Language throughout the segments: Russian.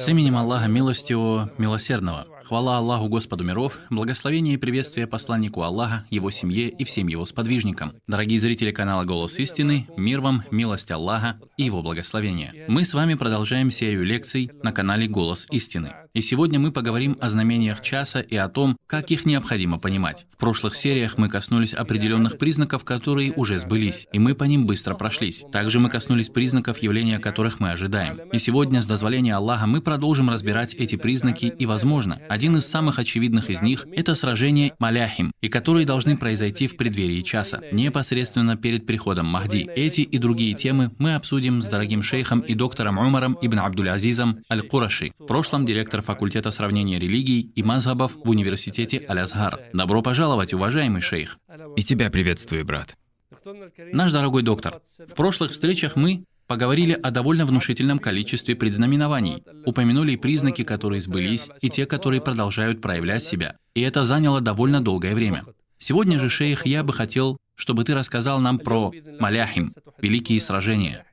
С именем Аллаха Милостивого, Милосердного. Хвала Аллаху Господу миров, благословение и приветствие посланнику Аллаха, его семье и всем его сподвижникам. Дорогие зрители канала «Голос истины», мир вам, милость Аллаха и его благословение. Мы с вами продолжаем серию лекций на канале «Голос истины». И сегодня мы поговорим о знамениях часа и о том, как их необходимо понимать. В прошлых сериях мы коснулись определенных признаков, которые уже сбылись, и мы по ним быстро прошлись. Также мы коснулись признаков, явления которых мы ожидаем. И сегодня, с дозволения Аллаха, мы продолжим разбирать эти признаки, и, возможно, один из самых очевидных из них – это сражение Маляхим, и которые должны произойти в преддверии часа, непосредственно перед приходом Махди. Эти и другие темы мы обсудим с дорогим шейхом и доктором Умаром ибн Абдуль-Азизом Аль-Кураши, в прошлом директор факультета сравнения религий и мазхабов в университете Аль-Азгар. Добро пожаловать, уважаемый шейх. И тебя приветствую, брат. Наш дорогой доктор, в прошлых встречах мы поговорили о довольно внушительном количестве предзнаменований, упомянули признаки, которые сбылись, и те, которые продолжают проявлять себя. И это заняло довольно долгое время. Сегодня же, шейх, я бы хотел, чтобы ты рассказал нам про Маляхим, великие сражения,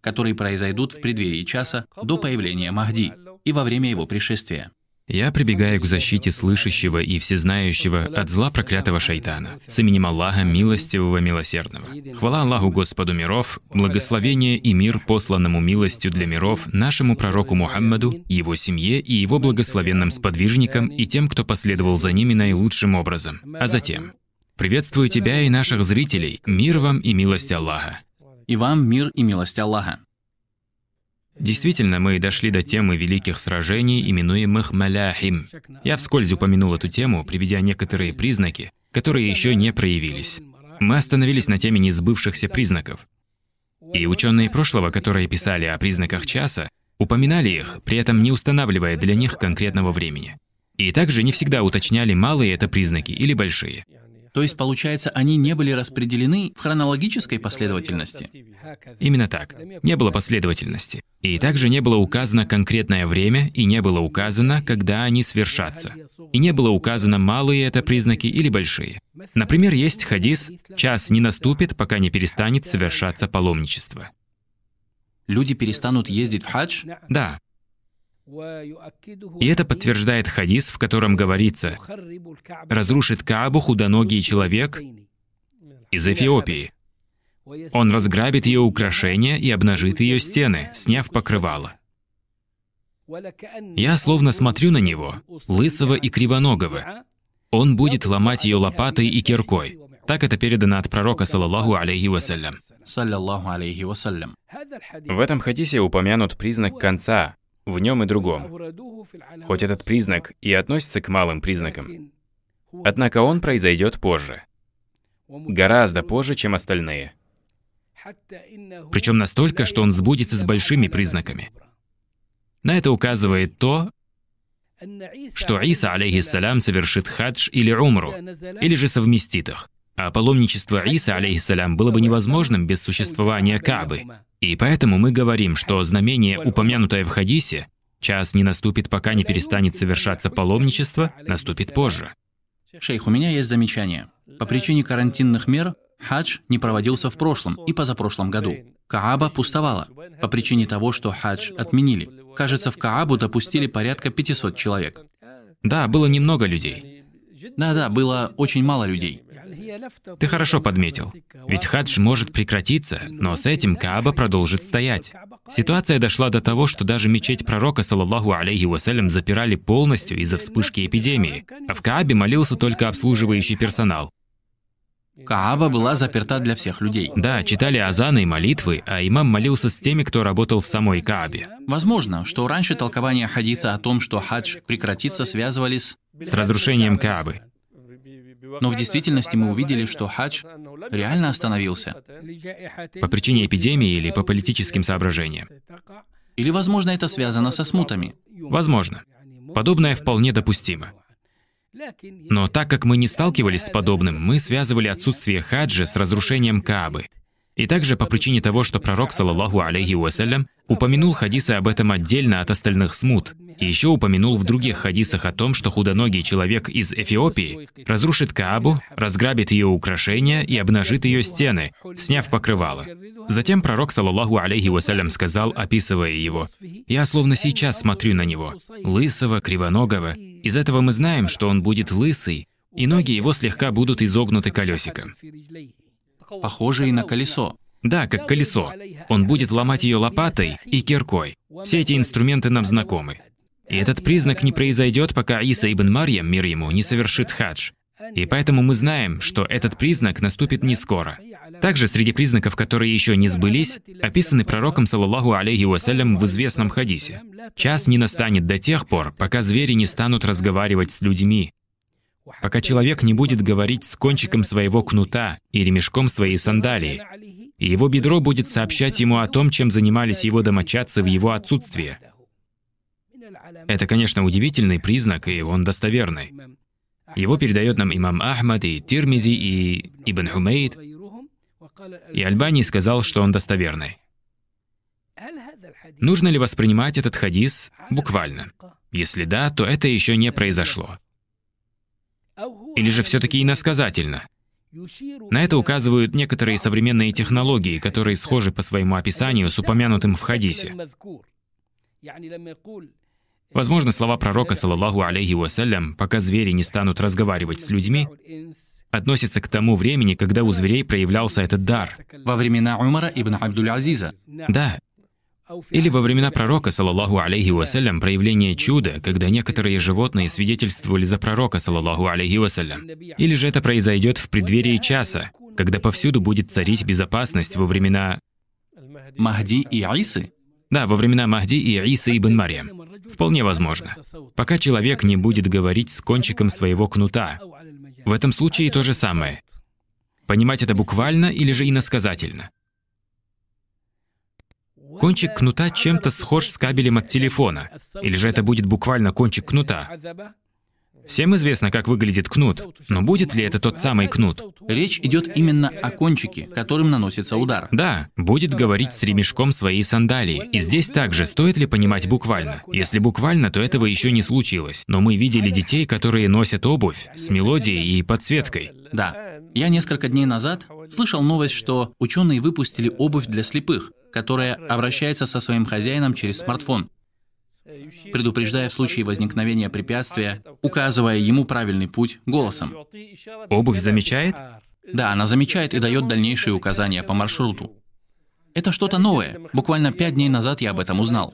которые произойдут в преддверии часа до появления Махди и во время его пришествия. Я прибегаю к защите слышащего и всезнающего от зла проклятого шайтана. С именем Аллаха, милостивого, милосердного. Хвала Аллаху Господу миров, благословение и мир посланному милостью для миров нашему пророку Мухаммаду, его семье и его благословенным сподвижникам и тем, кто последовал за ними наилучшим образом. А затем, приветствую тебя и наших зрителей, мир вам и милость Аллаха. И вам мир и милость Аллаха. Действительно, мы дошли до темы великих сражений, именуемых Маляхим. Я вскользь упомянул эту тему, приведя некоторые признаки, которые еще не проявились. Мы остановились на теме несбывшихся признаков. И ученые прошлого, которые писали о признаках часа, упоминали их, при этом не устанавливая для них конкретного времени. И также не всегда уточняли, малые это признаки или большие. То есть, получается, они не были распределены в хронологической последовательности? Именно так. Не было последовательности. И также не было указано конкретное время, и не было указано, когда они свершатся. И не было указано, малые это признаки или большие. Например, есть хадис «Час не наступит, пока не перестанет совершаться паломничество». Люди перестанут ездить в хадж? Да. И это подтверждает хадис, в котором говорится, «Разрушит Каабу худоногий человек из Эфиопии. Он разграбит ее украшения и обнажит ее стены, сняв покрывало. Я словно смотрю на него, лысого и кривоногого. Он будет ломать ее лопатой и киркой. Так это передано от пророка, саллаллаху алейхи вассалям. Саллаллаху алейхи вассалям. В этом хадисе упомянут признак конца, в нем и другом. Хоть этот признак и относится к малым признакам. Однако он произойдет позже. Гораздо позже, чем остальные. Причем настолько, что он сбудется с большими признаками. На это указывает то, что Иса, алейхиссалям, совершит хадж или умру, или же совместит их. А паломничество Иса, алейхиссалям, было бы невозможным без существования Кабы. И поэтому мы говорим, что знамение, упомянутое в хадисе, час не наступит, пока не перестанет совершаться паломничество, наступит позже. Шейх, у меня есть замечание. По причине карантинных мер хадж не проводился в прошлом и позапрошлом году. Кааба пустовала по причине того, что хадж отменили. Кажется, в Каабу допустили порядка 500 человек. Да, было немного людей. Да-да, было очень мало людей. Ты хорошо подметил. Ведь хадж может прекратиться, но с этим Кааба продолжит стоять. Ситуация дошла до того, что даже мечеть пророка, саллаллаху алейхи вассалям, запирали полностью из-за вспышки эпидемии, а в Каабе молился только обслуживающий персонал. Кааба была заперта для всех людей. Да, читали азаны и молитвы, а имам молился с теми, кто работал в самой Каабе. Возможно, что раньше толкование хадиса о том, что хадж прекратится, связывались с разрушением Каабы. Но в действительности мы увидели, что хадж реально остановился. По причине эпидемии или по политическим соображениям. Или, возможно, это связано со смутами. Возможно. Подобное вполне допустимо. Но так как мы не сталкивались с подобным, мы связывали отсутствие хаджа с разрушением Каабы. И также по причине того, что пророк, саллаллаху алейхи вассалям, упомянул хадисы об этом отдельно от остальных смут, И еще упомянул в других хадисах о том, что худоногий человек из Эфиопии разрушит Каабу, разграбит ее украшения и обнажит ее стены, сняв покрывало. Затем пророк, саллаллаху алейхи вассалям, сказал, описывая его, «Я словно сейчас смотрю на него, лысого, кривоногого. Из этого мы знаем, что он будет лысый, и ноги его слегка будут изогнуты колесиком». Похожие на колесо. Да, как колесо. Он будет ломать ее лопатой и киркой. Все эти инструменты нам знакомы. И этот признак не произойдет, пока Иса ибн Марьям, мир ему, не совершит хадж. И поэтому мы знаем, что этот признак наступит не скоро. Также среди признаков, которые еще не сбылись, описаны пророком, саллаллаху алейхи вассалям, в известном хадисе. Час не настанет до тех пор, пока звери не станут разговаривать с людьми, пока человек не будет говорить с кончиком своего кнута и ремешком своей сандалии, и его бедро будет сообщать ему о том, чем занимались его домочадцы в его отсутствие. Это, конечно, удивительный признак, и он достоверный. Его передает нам имам Ахмад и Тирмизи и Ибн Хумейд, и Альбани сказал, что он достоверный. Нужно ли воспринимать этот хадис буквально? Если да, то это еще не произошло. Или же все-таки иносказательно? На это указывают некоторые современные технологии, которые схожи по своему описанию с упомянутым в хадисе. Возможно, слова пророка, саллаллаху алейхи вассалям, пока звери не станут разговаривать с людьми, относятся к тому времени, когда у зверей проявлялся этот дар. Во времена Умара ибн Абдуль-Азиза. Да. Или во времена пророка, саллаллаху алейхи вассалям, проявление чуда, когда некоторые животные свидетельствовали за пророка, саллаллаху алейхи вассалям. Или же это произойдет в преддверии часа, когда повсюду будет царить безопасность во времена... Махди и Исы? Да, во времена Махди и Иса ибн Марьям. Вполне возможно. Пока человек не будет говорить с кончиком своего кнута. В этом случае то же самое. Понимать это буквально или же иносказательно. Кончик кнута чем-то схож с кабелем от телефона. Или же это будет буквально кончик кнута. Всем известно, как выглядит кнут, но будет ли это тот самый кнут? Речь идет именно о кончике, которым наносится удар. Да, будет говорить с ремешком своей сандалии. И здесь также стоит ли понимать буквально? Если буквально, то этого еще не случилось. Но мы видели детей, которые носят обувь с мелодией и подсветкой. Да. Я несколько дней назад слышал новость, что ученые выпустили обувь для слепых, которая обращается со своим хозяином через смартфон предупреждая в случае возникновения препятствия, указывая ему правильный путь голосом. Обувь замечает? Да, она замечает и дает дальнейшие указания по маршруту. Это что-то новое. Буквально пять дней назад я об этом узнал.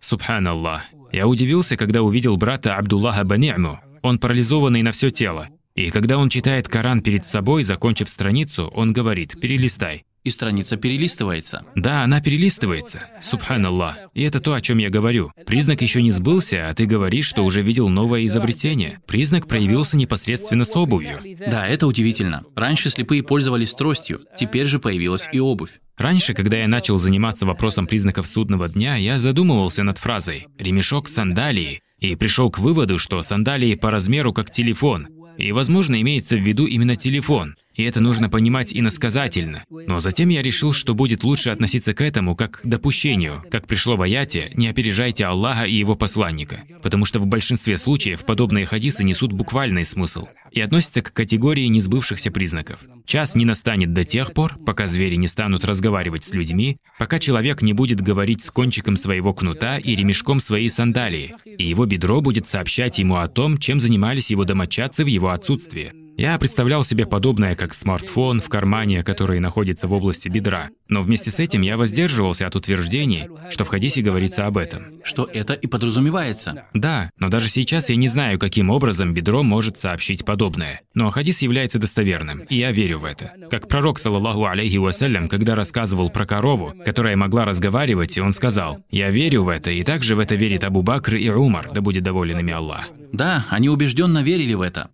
Субханаллах. Я удивился, когда увидел брата Абдуллаха Бани'му. Он парализованный на все тело. И когда он читает Коран перед собой, закончив страницу, он говорит «перелистай» и страница перелистывается. Да, она перелистывается. Субханаллах. И это то, о чем я говорю. Признак еще не сбылся, а ты говоришь, что уже видел новое изобретение. Признак проявился непосредственно с обувью. Да, это удивительно. Раньше слепые пользовались тростью, теперь же появилась и обувь. Раньше, когда я начал заниматься вопросом признаков судного дня, я задумывался над фразой «ремешок сандалии» и пришел к выводу, что сандалии по размеру как телефон, и, возможно, имеется в виду именно телефон. И это нужно понимать иносказательно. Но затем я решил, что будет лучше относиться к этому как к допущению. Как пришло в аяте, не опережайте Аллаха и его посланника. Потому что в большинстве случаев подобные хадисы несут буквальный смысл и относятся к категории несбывшихся признаков. Час не настанет до тех пор, пока звери не станут разговаривать с людьми, пока человек не будет говорить с кончиком своего кнута и ремешком своей сандалии, и его бедро будет сообщать ему о том, чем занимались его домочадцы в его отсутствие. Я представлял себе подобное, как смартфон в кармане, который находится в области бедра. Но вместе с этим я воздерживался от утверждений, что в хадисе говорится об этом. Что это и подразумевается. Да, но даже сейчас я не знаю, каким образом бедро может сообщить подобное. Но хадис является достоверным, и я верю в это. Как пророк, саллаллаху алейхи вассалям, когда рассказывал про корову, которая могла разговаривать, и он сказал, «Я верю в это, и также в это верит Абу Бакр и Умар, да будет доволен ими Аллах». Да, они убежденно верили в это.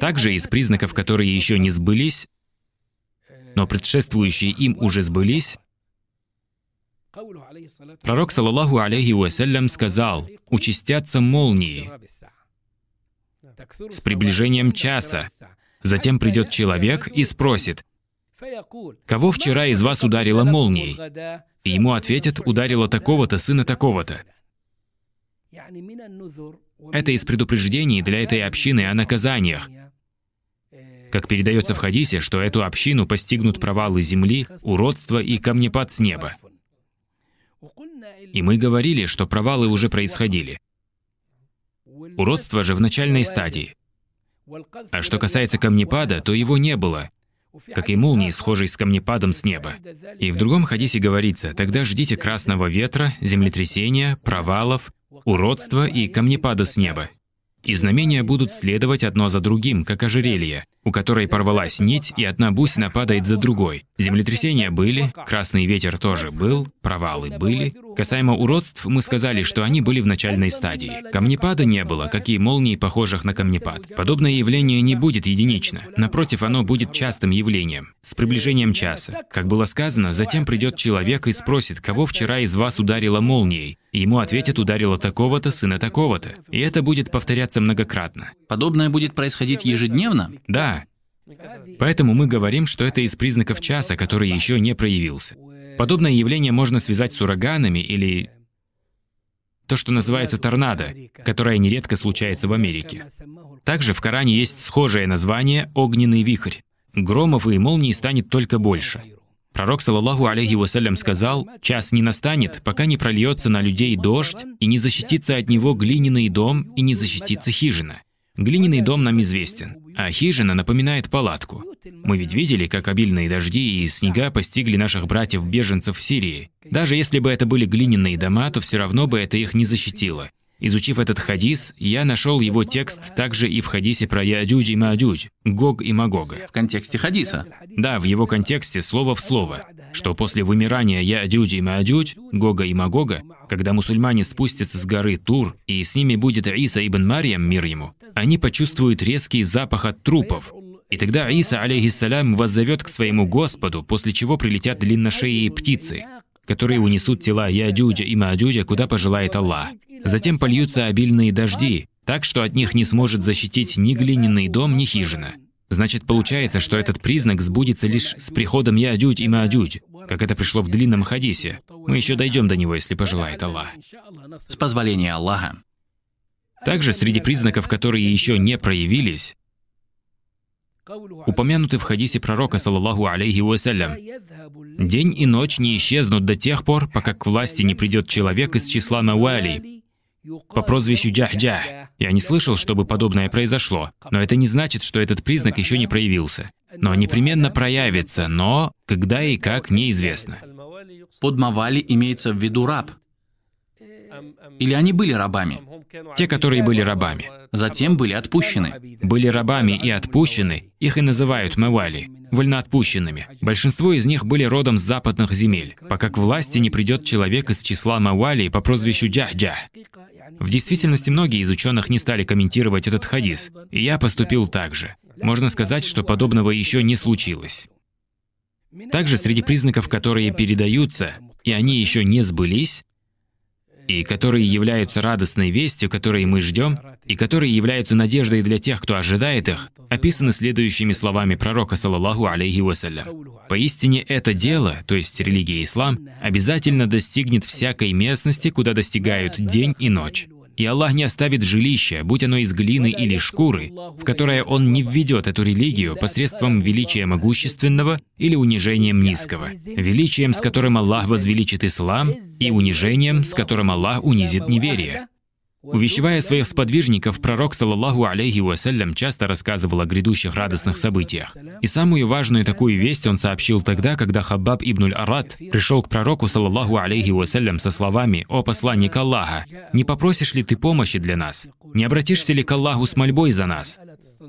Также из признаков, которые еще не сбылись, но предшествующие им уже сбылись, пророк, саллаллаху алейхи вассалям, сказал, «Участятся молнии с приближением часа. Затем придет человек и спросит, «Кого вчера из вас ударила молнией?» И ему ответят, «Ударила такого-то сына такого-то». Это из предупреждений для этой общины о наказаниях. Как передается в хадисе, что эту общину постигнут провалы земли, уродство и камнепад с неба. И мы говорили, что провалы уже происходили. Уродство же в начальной стадии. А что касается камнепада, то его не было, как и молнии, схожей с камнепадом с неба. И в другом хадисе говорится, тогда ждите красного ветра, землетрясения, провалов, уродства и камнепада с неба. И знамения будут следовать одно за другим, как ожерелье, у которой порвалась нить, и одна бусина падает за другой. Землетрясения были, красный ветер тоже был, провалы были. Касаемо уродств, мы сказали, что они были в начальной стадии. Камнепада не было, как и молний, похожих на камнепад. Подобное явление не будет единично. Напротив, оно будет частым явлением, с приближением часа. Как было сказано, затем придет человек и спросит, кого вчера из вас ударило молнией. И ему ответят, ударило такого-то, сына такого-то. И это будет повторяться многократно. Подобное будет происходить ежедневно? Да. Поэтому мы говорим, что это из признаков часа, который еще не проявился. Подобное явление можно связать с ураганами или то, что называется торнадо, которое нередко случается в Америке. Также в Коране есть схожее название «огненный вихрь». Громов и молний станет только больше. Пророк, саллаллаху алейхи вассалям, сказал, «Час не настанет, пока не прольется на людей дождь, и не защитится от него глиняный дом, и не защитится хижина». Глиняный дом нам известен, а хижина напоминает палатку. Мы ведь видели, как обильные дожди и снега постигли наших братьев-беженцев в Сирии. Даже если бы это были глиняные дома, то все равно бы это их не защитило. Изучив этот хадис, я нашел его текст также и в хадисе про Яадюдь и Маадюдь, Гог и Магога. В контексте хадиса? Да, в его контексте, слово в слово, что после вымирания Яадюдь и Маадюдь, Гога и Магога, когда мусульмане спустятся с горы Тур, и с ними будет Иса ибн Марьям, мир ему, они почувствуют резкий запах от трупов. И тогда Иса, алейхиссалям, воззовет к своему Господу, после чего прилетят длинношеие птицы, которые унесут тела Яадюджа и Маадюджа, куда пожелает Аллах. Затем польются обильные дожди, так что от них не сможет защитить ни глиняный дом, ни хижина. Значит, получается, что этот признак сбудется лишь с приходом Яадюдь и Маадюдь, как это пришло в длинном хадисе. Мы еще дойдем до него, если пожелает Аллах. С позволения Аллаха. Также среди признаков, которые еще не проявились, упомянуты в хадисе пророка, саллаллаху алейхи вассалям. День и ночь не исчезнут до тех пор, пока к власти не придет человек из числа Мауали по прозвищу Джах-Джах. Я не слышал, чтобы подобное произошло, но это не значит, что этот признак еще не проявился. Но непременно проявится, но когда и как неизвестно. Под Мавали имеется в виду раб. Или они были рабами? Те, которые были рабами. Затем были отпущены. Были рабами и отпущены, их и называют мавали, вольноотпущенными. Большинство из них были родом с западных земель, пока к власти не придет человек из числа мавали по прозвищу Джах-Джах. В действительности многие из ученых не стали комментировать этот хадис, и я поступил так же. Можно сказать, что подобного еще не случилось. Также среди признаков, которые передаются, и они еще не сбылись, и которые являются радостной вестью, которой мы ждем, и которые являются надеждой для тех, кто ожидает их, описаны следующими словами пророка, саллаллаху алейхи вассалям. «Поистине это дело, то есть религия ислам, обязательно достигнет всякой местности, куда достигают день и ночь. И Аллах не оставит жилища, будь оно из глины или шкуры, в которое Он не введет эту религию посредством величия могущественного или унижением низкого, величием, с которым Аллах возвеличит ислам, и унижением, с которым Аллах унизит неверие. Увещевая своих сподвижников, пророк, саллаллаху алейхи вассалям, часто рассказывал о грядущих радостных событиях. И самую важную такую весть он сообщил тогда, когда Хаббаб ибн арат пришел к пророку, саллаллаху алейхи вассалям, со словами «О посланник Аллаха, не попросишь ли ты помощи для нас? Не обратишься ли к Аллаху с мольбой за нас?»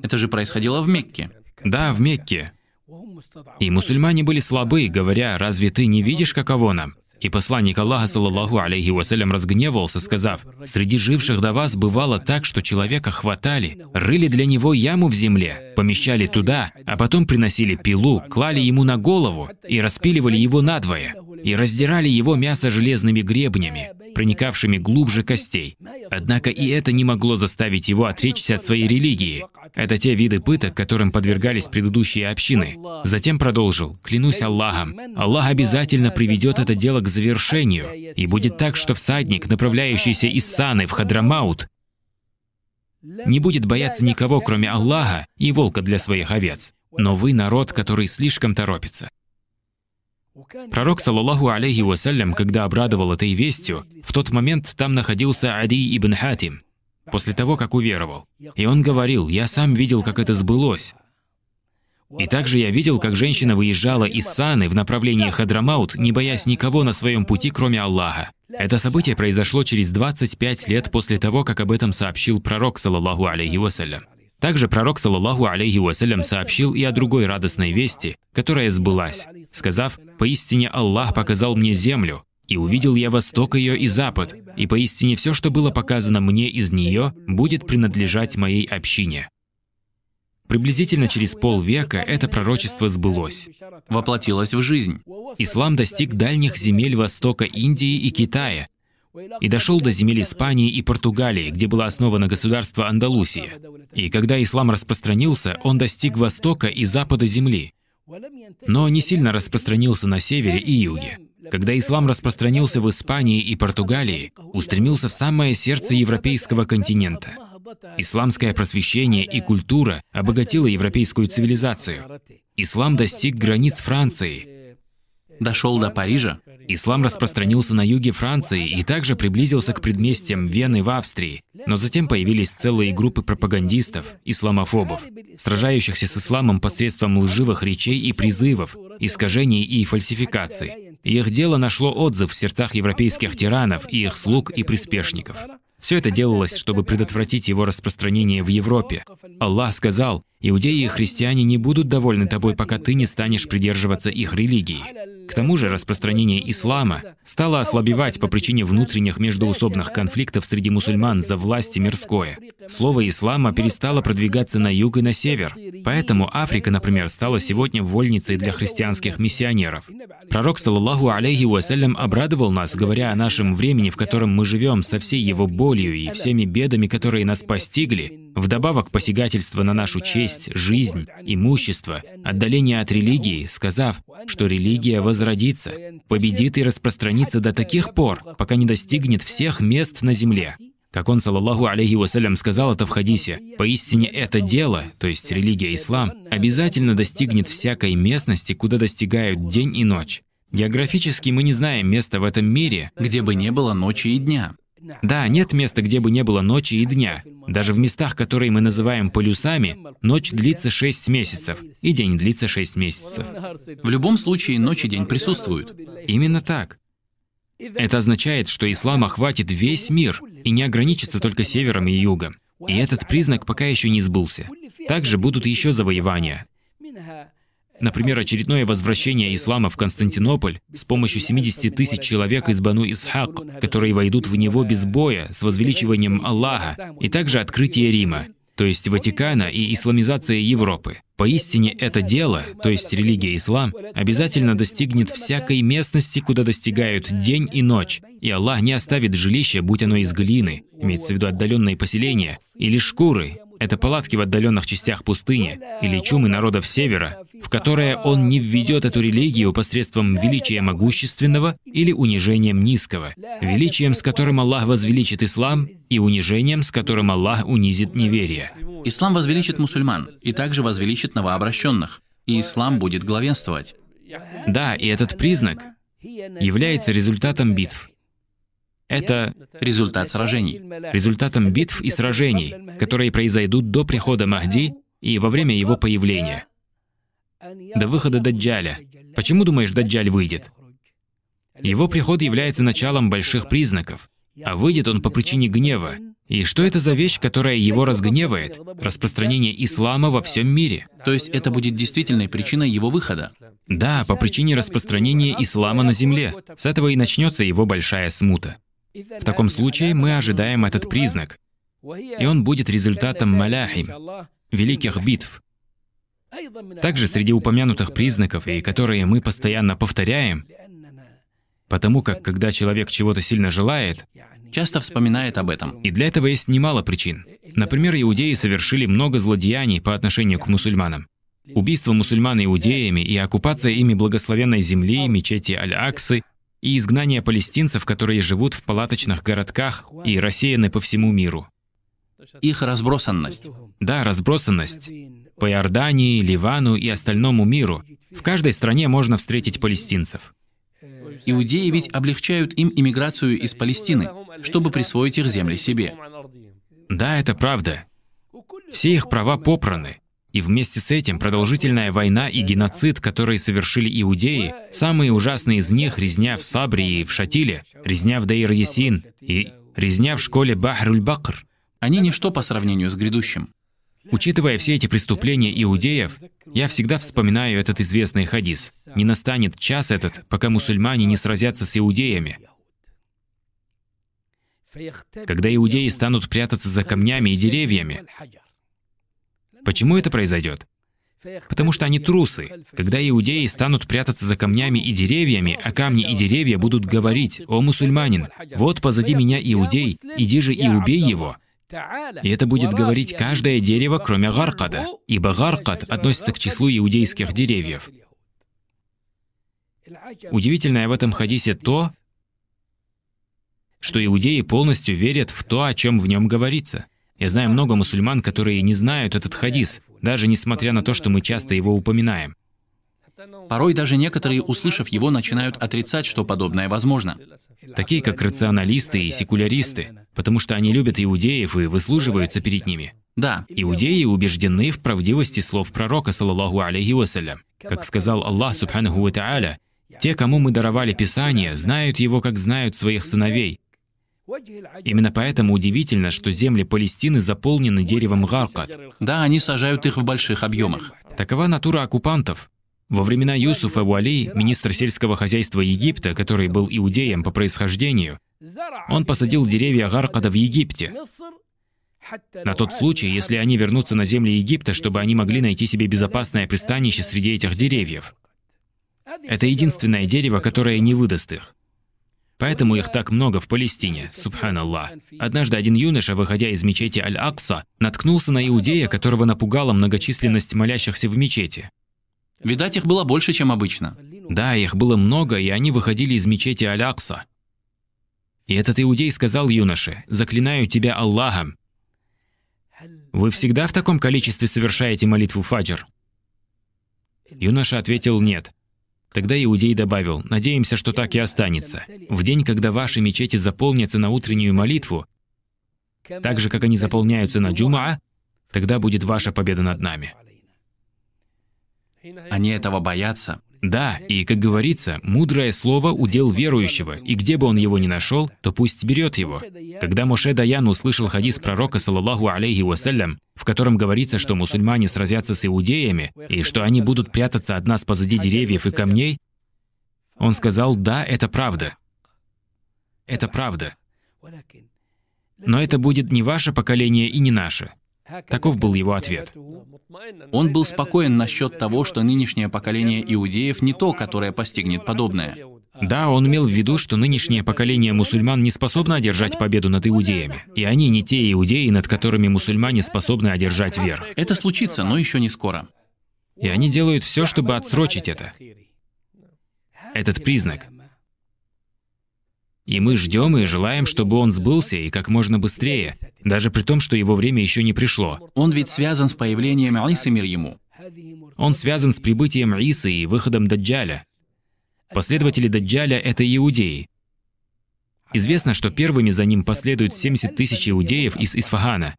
Это же происходило в Мекке. Да, в Мекке. И мусульмане были слабы, говоря, «Разве ты не видишь, каково нам?» И посланник Аллаха, саллаллаху алейхи вассалям, разгневался, сказав, «Среди живших до вас бывало так, что человека хватали, рыли для него яму в земле, помещали туда, а потом приносили пилу, клали ему на голову и распиливали его надвое, и раздирали его мясо железными гребнями, проникавшими глубже костей. Однако и это не могло заставить его отречься от своей религии. Это те виды пыток, которым подвергались предыдущие общины. Затем продолжил, «Клянусь Аллахом, Аллах обязательно приведет это дело к завершению, и будет так, что всадник, направляющийся из Саны в Хадрамаут, не будет бояться никого, кроме Аллаха и волка для своих овец. Но вы народ, который слишком торопится. Пророк, саллаллаху алейхи вассалям, когда обрадовал этой вестью, в тот момент там находился Ади ибн Хатим, после того, как уверовал. И он говорил, «Я сам видел, как это сбылось». И также я видел, как женщина выезжала из Саны в направлении Хадрамаут, не боясь никого на своем пути, кроме Аллаха. Это событие произошло через 25 лет после того, как об этом сообщил пророк, саллаллаху алейхи вассалям. Также пророк, саллаллаху алейхи вассалям, сообщил и о другой радостной вести, которая сбылась, сказав, «Поистине Аллах показал мне землю, и увидел я восток ее и запад, и поистине все, что было показано мне из нее, будет принадлежать моей общине». Приблизительно через полвека это пророчество сбылось. Воплотилось в жизнь. Ислам достиг дальних земель востока Индии и Китая и дошел до земель Испании и Португалии, где было основано государство Андалусия. И когда ислам распространился, он достиг востока и запада земли, но не сильно распространился на севере и юге. Когда ислам распространился в Испании и Португалии, устремился в самое сердце европейского континента – Исламское просвещение и культура обогатила европейскую цивилизацию. Ислам достиг границ Франции. Дошел до Парижа. Ислам распространился на юге Франции и также приблизился к предместьям Вены в Австрии. Но затем появились целые группы пропагандистов, исламофобов, сражающихся с исламом посредством лживых речей и призывов, искажений и фальсификаций. их дело нашло отзыв в сердцах европейских тиранов и их слуг и приспешников. Все это делалось, чтобы предотвратить его распространение в Европе. Аллах сказал, «Иудеи и христиане не будут довольны тобой, пока ты не станешь придерживаться их религии». К тому же распространение ислама стало ослабевать по причине внутренних междоусобных конфликтов среди мусульман за власть мирское. Слово ислама перестало продвигаться на юг и на север. Поэтому Африка, например, стала сегодня вольницей для христианских миссионеров. Пророк, саллаллаху алейхи вассалям, обрадовал нас, говоря о нашем времени, в котором мы живем, со всей его болью и всеми бедами, которые нас постигли, Вдобавок посягательство на нашу честь, жизнь, имущество, отдаление от религии, сказав, что религия возродится, победит и распространится до таких пор, пока не достигнет всех мест на земле. Как он, саллаллаху алейхи вассалям, сказал это в хадисе, «Поистине это дело, то есть религия ислам, обязательно достигнет всякой местности, куда достигают день и ночь». Географически мы не знаем места в этом мире, где бы не было ночи и дня. Да, нет места, где бы не было ночи и дня. Даже в местах, которые мы называем полюсами, ночь длится 6 месяцев, и день длится 6 месяцев. В любом случае, ночь и день присутствуют. Именно так. Это означает, что ислам охватит весь мир и не ограничится только севером и югом. И этот признак пока еще не сбылся. Также будут еще завоевания. Например, очередное возвращение ислама в Константинополь с помощью 70 тысяч человек из Бану Исхак, которые войдут в него без боя, с возвеличиванием Аллаха, и также открытие Рима, то есть Ватикана и исламизация Европы. Поистине это дело, то есть религия ислам, обязательно достигнет всякой местности, куда достигают день и ночь, и Аллах не оставит жилища, будь оно из глины, имеется в виду отдаленные поселения, или шкуры, это палатки в отдаленных частях пустыни или чумы народов Севера, в которые он не введет эту религию посредством величия могущественного или унижением низкого, величием, с которым Аллах возвеличит ислам, и унижением, с которым Аллах унизит неверие. Ислам возвеличит мусульман и также возвеличит новообращенных, и ислам будет главенствовать. Да, и этот признак является результатом битв. Это результат сражений. Результатом битв и сражений, которые произойдут до прихода Махди и во время его появления. До выхода Даджаля. Почему думаешь, Даджаль выйдет? Его приход является началом больших признаков, а выйдет он по причине гнева. И что это за вещь, которая его разгневает? Распространение ислама во всем мире. То есть это будет действительной причиной его выхода? Да, по причине распространения ислама на земле. С этого и начнется его большая смута. В таком случае мы ожидаем этот признак, и он будет результатом маляхим, великих битв. Также среди упомянутых признаков, и которые мы постоянно повторяем, Потому как, когда человек чего-то сильно желает, часто вспоминает об этом. и для этого есть немало причин. Например, иудеи совершили много злодеяний по отношению к мусульманам. Убийство мусульман иудеями и оккупация ими благословенной земли, мечети Аль-Аксы, и изгнание палестинцев, которые живут в палаточных городках и рассеяны по всему миру. Их разбросанность. Да, разбросанность. По Иордании, Ливану и остальному миру. В каждой стране можно встретить палестинцев. Иудеи ведь облегчают им иммиграцию из Палестины, чтобы присвоить их земли себе. Да, это правда. Все их права попраны. И вместе с этим продолжительная война и геноцид, которые совершили иудеи, самые ужасные из них — резня в Сабре и в Шатиле, резня в Дейр-Ясин и резня в школе Бахруль-Бакр. Они ничто по сравнению с грядущим. Учитывая все эти преступления иудеев, я всегда вспоминаю этот известный хадис. «Не настанет час этот, пока мусульмане не сразятся с иудеями». Когда иудеи станут прятаться за камнями и деревьями. Почему это произойдет? Потому что они трусы. Когда иудеи станут прятаться за камнями и деревьями, а камни и деревья будут говорить, «О, мусульманин, вот позади меня иудей, иди же и убей его», и это будет говорить каждое дерево, кроме Гаркада, ибо Гаркад относится к числу иудейских деревьев. Удивительное в этом хадисе то, что иудеи полностью верят в то, о чем в нем говорится. Я знаю много мусульман, которые не знают этот хадис, даже несмотря на то, что мы часто его упоминаем. Порой даже некоторые, услышав его, начинают отрицать, что подобное возможно. Такие как рационалисты и секуляристы, потому что они любят иудеев и выслуживаются перед ними. Да, Иудеи убеждены в правдивости слов пророка, саллаллаху алейхи вассалям. Как сказал Аллах, субханаху ва «Те, кому мы даровали Писание, знают его, как знают своих сыновей». Именно поэтому удивительно, что земли Палестины заполнены деревом гаркат. да, они сажают их в больших объемах. Такова натура оккупантов. Во времена Юсуфа Вуали, министра сельского хозяйства Египта, который был иудеем по происхождению, он посадил деревья Гаркада в Египте, на тот случай, если они вернутся на земли Египта, чтобы они могли найти себе безопасное пристанище среди этих деревьев. Это единственное дерево, которое не выдаст их. Поэтому их так много в Палестине, субханаллах. Однажды один юноша, выходя из мечети Аль-Акса, наткнулся на иудея, которого напугала многочисленность молящихся в мечети. Видать, их было больше, чем обычно. Да, их было много, и они выходили из мечети Аль-Акса. И этот иудей сказал юноше, «Заклинаю тебя Аллахом, вы всегда в таком количестве совершаете молитву фаджр?» Юноша ответил «нет». Тогда иудей добавил, «Надеемся, что так и останется. В день, когда ваши мечети заполнятся на утреннюю молитву, так же, как они заполняются на джумаа, тогда будет ваша победа над нами». Они этого боятся. Да, и, как говорится, мудрое слово – удел верующего, и где бы он его ни нашел, то пусть берет его. Когда Моше Даян услышал хадис пророка, саллаллаху алейхи вассалям, в котором говорится, что мусульмане сразятся с иудеями, и что они будут прятаться от нас позади деревьев и камней, он сказал, да, это правда. Это правда. Но это будет не ваше поколение и не наше. Таков был его ответ. Он был спокоен насчет того, что нынешнее поколение иудеев не то, которое постигнет подобное. Да, он имел в виду, что нынешнее поколение мусульман не способно одержать победу над иудеями. И они не те иудеи, над которыми мусульмане способны одержать верх. Это случится, но еще не скоро. И они делают все, чтобы отсрочить это. Этот признак. И мы ждем и желаем, чтобы он сбылся и как можно быстрее, даже при том, что его время еще не пришло. Он ведь связан с появлением Исы мир ему. Он связан с прибытием Исы и выходом Даджаля. Последователи Даджаля — это иудеи. Известно, что первыми за ним последуют 70 тысяч иудеев из Исфахана.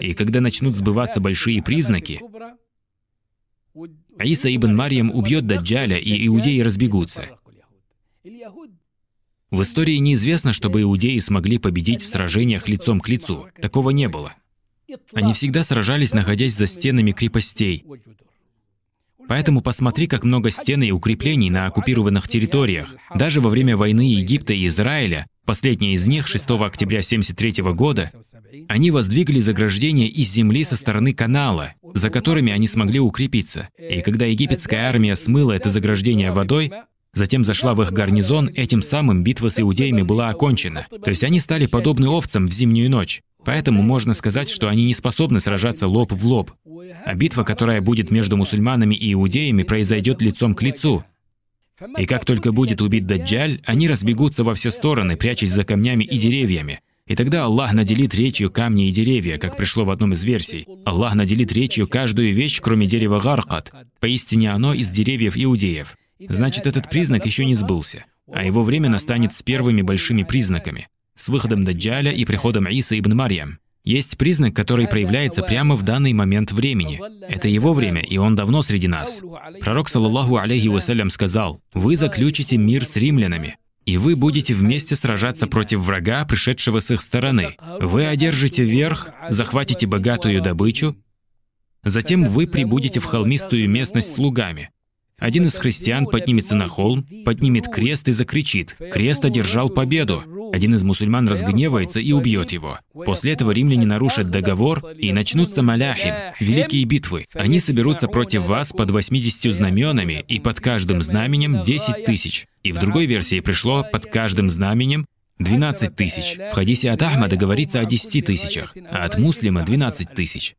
И когда начнут сбываться большие признаки, Иса ибн Марьям убьет Даджаля, и иудеи разбегутся. В истории неизвестно, чтобы иудеи смогли победить в сражениях лицом к лицу. Такого не было. Они всегда сражались, находясь за стенами крепостей. Поэтому посмотри, как много стен и укреплений на оккупированных территориях. Даже во время войны Египта и Израиля, последняя из них 6 октября 1973 года, они воздвигли заграждение из земли со стороны канала, за которыми они смогли укрепиться. И когда египетская армия смыла это заграждение водой, затем зашла в их гарнизон, этим самым битва с иудеями была окончена. То есть они стали подобны овцам в зимнюю ночь. Поэтому можно сказать, что они не способны сражаться лоб в лоб. А битва, которая будет между мусульманами и иудеями, произойдет лицом к лицу. И как только будет убит Даджаль, они разбегутся во все стороны, прячась за камнями и деревьями. И тогда Аллах наделит речью камни и деревья, как пришло в одном из версий. Аллах наделит речью каждую вещь, кроме дерева Гаркат. Поистине оно из деревьев иудеев. Значит, этот признак еще не сбылся, а его время настанет с первыми большими признаками, с выходом Даджаля и приходом Иса ибн Марьям. Есть признак, который проявляется прямо в данный момент времени. Это его время, и он давно среди нас. Пророк, саллаллаху алейхи вассалям, сказал, «Вы заключите мир с римлянами, и вы будете вместе сражаться против врага, пришедшего с их стороны. Вы одержите верх, захватите богатую добычу, затем вы прибудете в холмистую местность слугами. Один из христиан поднимется на холм, поднимет крест и закричит «Крест одержал победу!» Один из мусульман разгневается и убьет его. После этого римляне нарушат договор и начнутся маляхим, великие битвы. Они соберутся против вас под 80 знаменами и под каждым знаменем 10 тысяч. И в другой версии пришло под каждым знаменем 12 тысяч. В хадисе от Ахмада говорится о 10 тысячах, а от муслима 12 тысяч.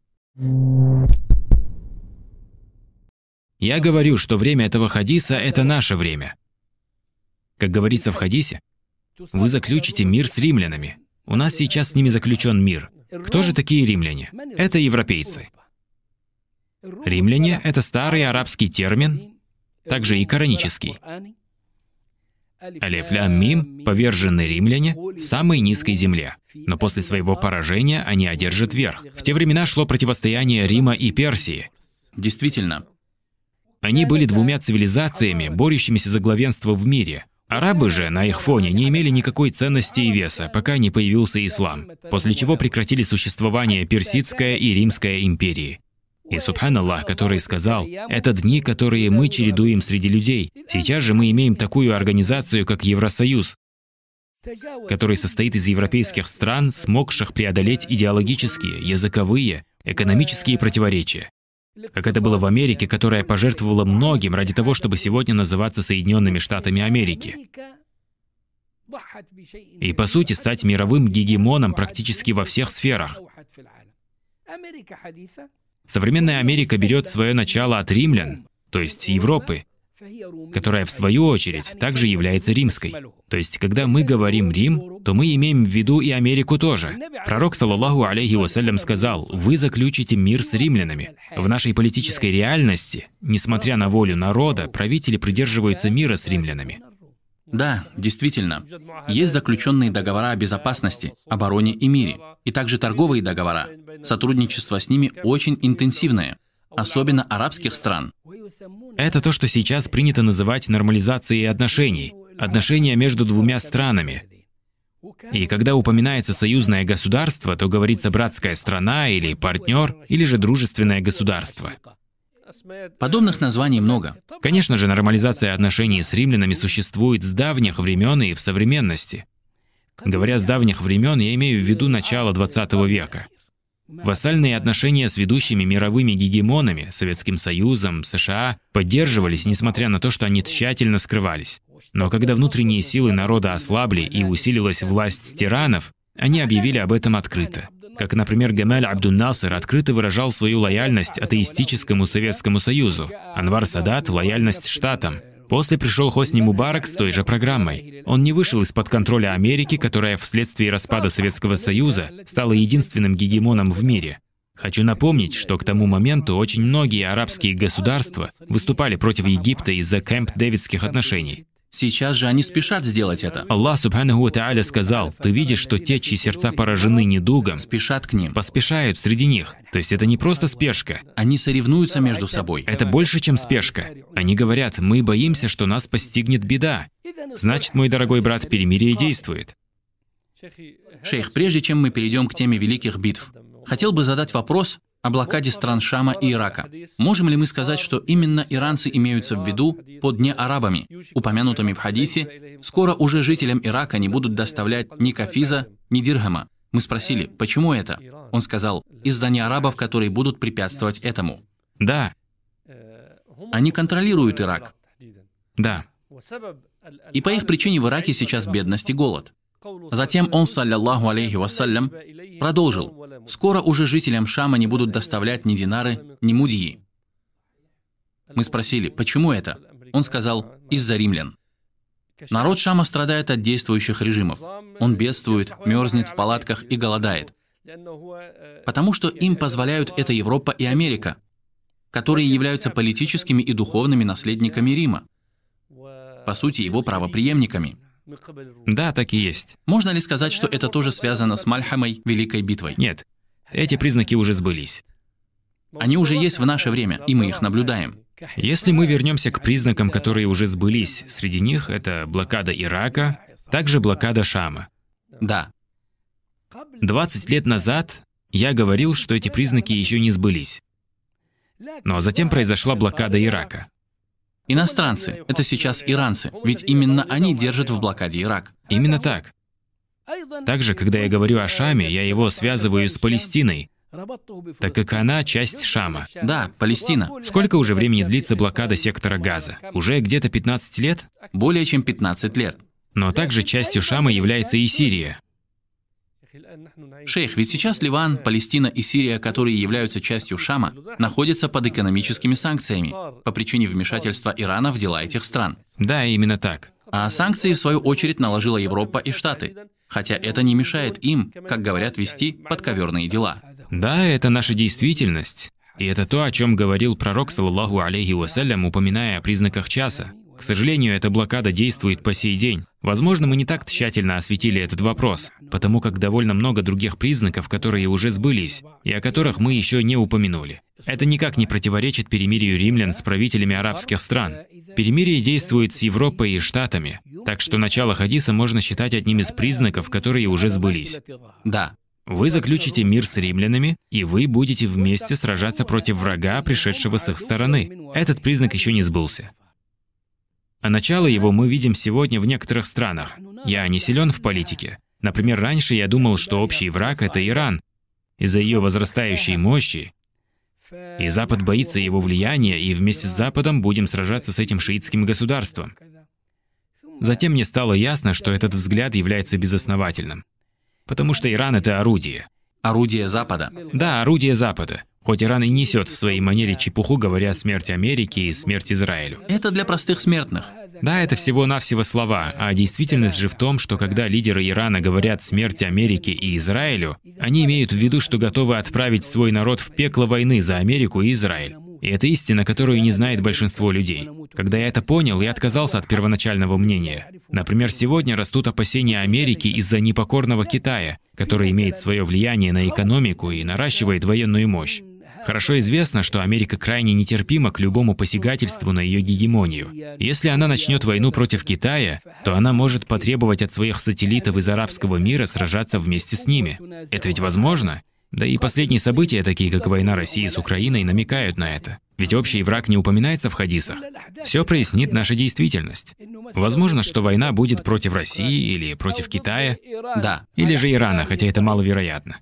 Я говорю, что время этого хадиса – это наше время. Как говорится в хадисе, вы заключите мир с римлянами. У нас сейчас с ними заключен мир. Кто же такие римляне? Это европейцы. Римляне – это старый арабский термин, также и коранический. Алеф лям мим, поверженные римляне, в самой низкой земле. Но после своего поражения они одержат верх. В те времена шло противостояние Рима и Персии. Действительно, они были двумя цивилизациями, борющимися за главенство в мире. Арабы же на их фоне не имели никакой ценности и веса, пока не появился ислам, после чего прекратили существование Персидская и Римская империи. И Субханаллах, который сказал, «Это дни, которые мы чередуем среди людей. Сейчас же мы имеем такую организацию, как Евросоюз, который состоит из европейских стран, смогших преодолеть идеологические, языковые, экономические противоречия. Как это было в Америке, которая пожертвовала многим ради того, чтобы сегодня называться Соединенными Штатами Америки. И по сути стать мировым гегемоном практически во всех сферах. Современная Америка берет свое начало от римлян, то есть Европы, которая в свою очередь также является римской. То есть, когда мы говорим Рим, то мы имеем в виду и Америку тоже. Пророк, саллаллаху алейхи вассалям, сказал, «Вы заключите мир с римлянами». В нашей политической реальности, несмотря на волю народа, правители придерживаются мира с римлянами. Да, действительно. Есть заключенные договора о безопасности, обороне и мире, и также торговые договора. Сотрудничество с ними очень интенсивное, особенно арабских стран. Это то, что сейчас принято называть нормализацией отношений, отношения между двумя странами. И когда упоминается союзное государство, то говорится братская страна или партнер, или же дружественное государство. Подобных названий много. Конечно же, нормализация отношений с римлянами существует с давних времен и в современности. Говоря с давних времен, я имею в виду начало 20 века. Вассальные отношения с ведущими мировыми гегемонами, Советским Союзом, США, поддерживались, несмотря на то, что они тщательно скрывались. Но когда внутренние силы народа ослабли и усилилась власть тиранов, они объявили об этом открыто. Как, например, Гамаль Абдун Насер открыто выражал свою лояльность атеистическому Советскому Союзу, Анвар Садат – лояльность штатам, После пришел Хосни Мубарак с той же программой. Он не вышел из-под контроля Америки, которая вследствие распада Советского Союза стала единственным гегемоном в мире. Хочу напомнить, что к тому моменту очень многие арабские государства выступали против Египта из-за кэмп-дэвидских отношений. Сейчас же они спешат сделать это. Аллах Субханаху Тааля сказал, ты видишь, что те, чьи сердца поражены недугом, спешат к ним, поспешают среди них. То есть это не просто спешка. Они соревнуются между собой. Это больше, чем спешка. Они говорят, мы боимся, что нас постигнет беда. Значит, мой дорогой брат, перемирие действует. Шейх, прежде чем мы перейдем к теме великих битв, хотел бы задать вопрос о блокаде стран Шама и Ирака. Можем ли мы сказать, что именно иранцы имеются в виду под неарабами, упомянутыми в хадисе, скоро уже жителям Ирака не будут доставлять ни кафиза, ни дирхама? Мы спросили, почему это? Он сказал, из-за неарабов, которые будут препятствовать этому. Да, Они контролируют Ирак. да. И по их причине в Ираке сейчас бедность и голод. Затем он, саллиллаху алейхи вассалям, продолжил, «Скоро уже жителям Шама не будут доставлять ни динары, ни мудьи». Мы спросили, почему это? Он сказал, из-за римлян. Народ Шама страдает от действующих режимов. Он бедствует, мерзнет в палатках и голодает. Потому что им позволяют это Европа и Америка, которые являются политическими и духовными наследниками Рима, по сути, его правопреемниками. Да, так и есть. Можно ли сказать, что это тоже связано с Мальхамой, Великой битвой? Нет, эти признаки уже сбылись. Они уже есть в наше время, и мы их наблюдаем. Если мы вернемся к признакам, которые уже сбылись, среди них это блокада Ирака, также блокада Шама. Да, 20 лет назад я говорил, что эти признаки еще не сбылись. Но затем произошла блокада Ирака. Иностранцы — это сейчас иранцы, ведь именно они держат в блокаде Ирак. Именно так. Также, когда я говорю о Шаме, я его связываю с Палестиной, так как она часть Шама. Да, Палестина. Сколько уже времени длится блокада сектора Газа? Уже где-то 15 лет? Более чем 15 лет. Но также частью Шама является и Сирия. Шейх, ведь сейчас Ливан, Палестина и Сирия, которые являются частью Шама, находятся под экономическими санкциями по причине вмешательства Ирана в дела этих стран. Да, именно так. А санкции, в свою очередь, наложила Европа и Штаты. Хотя это не мешает им, как говорят, вести подковерные дела. Да, это наша действительность. И это то, о чем говорил пророк, саллаллаху алейхи вассалям, упоминая о признаках часа. К сожалению, эта блокада действует по сей день. Возможно, мы не так тщательно осветили этот вопрос, потому как довольно много других признаков, которые уже сбылись, и о которых мы еще не упомянули. Это никак не противоречит перемирию римлян с правителями арабских стран. Перемирие действует с Европой и Штатами, так что начало хадиса можно считать одним из признаков, которые уже сбылись. Да, Вы заключите мир с римлянами, и вы будете вместе сражаться против врага, пришедшего с их стороны. Этот признак еще не сбылся. А начало его мы видим сегодня в некоторых странах. Я не силен в политике. Например, раньше я думал, что общий враг — это Иран. Из-за ее возрастающей мощи. И Запад боится его влияния, и вместе с Западом будем сражаться с этим шиитским государством. Затем мне стало ясно, что этот взгляд является безосновательным. Потому что Иран — это орудие. орудие Запада. Да, орудие Запада. Хоть Иран и несет в своей манере чепуху, говоря о смерти Америки и смерть Израилю. Это для простых смертных. Да, это всего-навсего слова, а действительность же в том, что когда лидеры Ирана говорят смерти Америки и Израилю, они имеют в виду, что готовы отправить свой народ в пекло войны за Америку и Израиль. И это истина, которую не знает большинство людей. Когда я это понял, я отказался от первоначального мнения. Например, сегодня растут опасения Америки из-за непокорного Китая, который имеет свое влияние на экономику и наращивает военную мощь. Хорошо известно, что Америка крайне нетерпима к любому посягательству на ее гегемонию. Если она начнет войну против Китая, то она может потребовать от своих сателлитов из арабского мира сражаться вместе с ними. Это ведь возможно? Да и последние события, такие как война России с Украиной, намекают на это. Ведь общий враг не упоминается в хадисах. Все прояснит наша действительность. Возможно, что война будет против России или против Китая, Да, или же Ирана, хотя это маловероятно.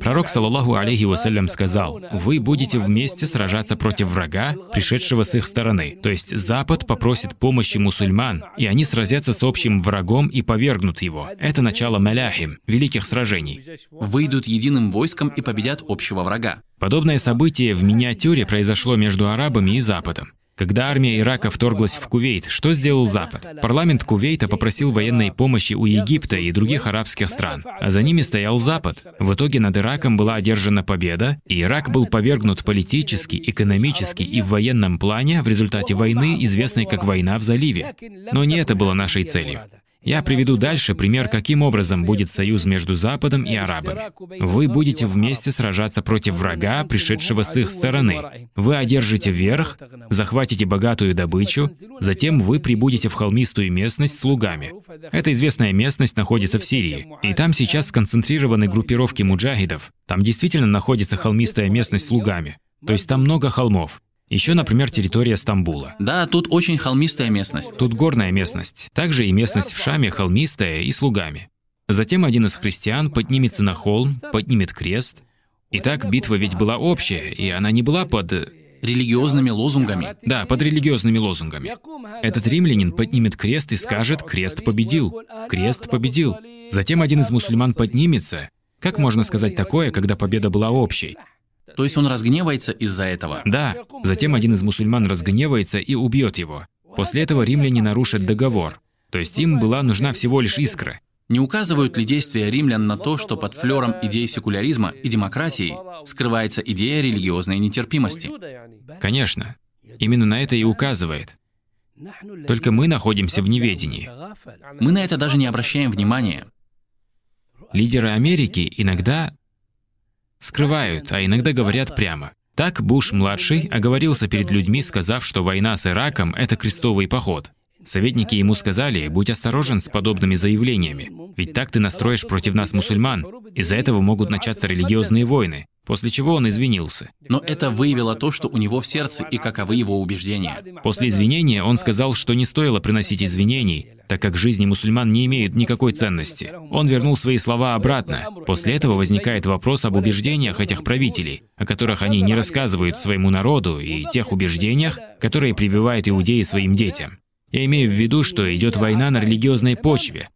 Пророк, саллаллаху алейхи вассалям, сказал, «Вы будете вместе сражаться против врага, пришедшего с их стороны». То есть Запад попросит помощи мусульман, и они сразятся с общим врагом и повергнут его. Это начало маляхим, великих сражений. выйдут единым войском и победят общего врага. Подобное событие в миниатюре произошло между арабами и Западом. Когда армия Ирака вторглась в Кувейт, что сделал Запад? Парламент Кувейта попросил военной помощи у Египта и других арабских стран, а за ними стоял Запад. В итоге над Ираком была одержана победа, и Ирак был повергнут политически, экономически и в военном плане в результате войны, известной как «война в заливе». Но не это было нашей целью. Я приведу дальше пример, каким образом будет союз между Западом и арабами. Вы будете вместе сражаться против врага, пришедшего с их стороны. Вы одержите верх, захватите богатую добычу, затем вы прибудете в холмистую местность с лугами. Эта известная местность находится в Сирии, и там сейчас сконцентрированы группировки муджахидов. Там действительно находится холмистая местность с лугами. То есть там много холмов. Еще, например, территория Стамбула. Да, тут очень холмистая местность. Тут горная местность. Также и местность в Шаме холмистая и с лугами. Затем один из христиан поднимется на холм, поднимет крест. Итак, битва ведь была общая, и она не была под... Религиозными лозунгами. Да, под религиозными лозунгами. Этот римлянин поднимет крест и скажет «Крест победил! Крест победил!» Затем один из мусульман поднимется. Как можно сказать такое, когда победа была общей? То есть он разгневается из-за этого? Да. Затем один из мусульман разгневается и убьет его. После этого римляне нарушат договор. То есть им была нужна всего лишь искра. Не указывают ли действия римлян на то, что под флером идеи секуляризма и демократии скрывается идея религиозной нетерпимости? Конечно. Именно на это и указывает. Только мы находимся в неведении. Мы на это даже не обращаем внимания. Лидеры Америки иногда скрывают, а иногда говорят прямо. Так Буш-младший оговорился перед людьми, сказав, что война с Ираком — это крестовый поход. Советники ему сказали, будь осторожен с подобными заявлениями, ведь так ты настроишь против нас мусульман. Из-за этого могут начаться религиозные войны. После чего он извинился. Но это выявило то, что у него в сердце и каковы его убеждения. После извинения он сказал, что не стоило приносить извинений, так как жизни мусульман не имеют никакой ценности. Он вернул свои слова обратно. После этого возникает вопрос об убеждениях этих правителей, о которых они не рассказывают своему народу, и тех убеждениях, которые прививают иудеи своим детям. Я имею в виду, что идет война на религиозной почве.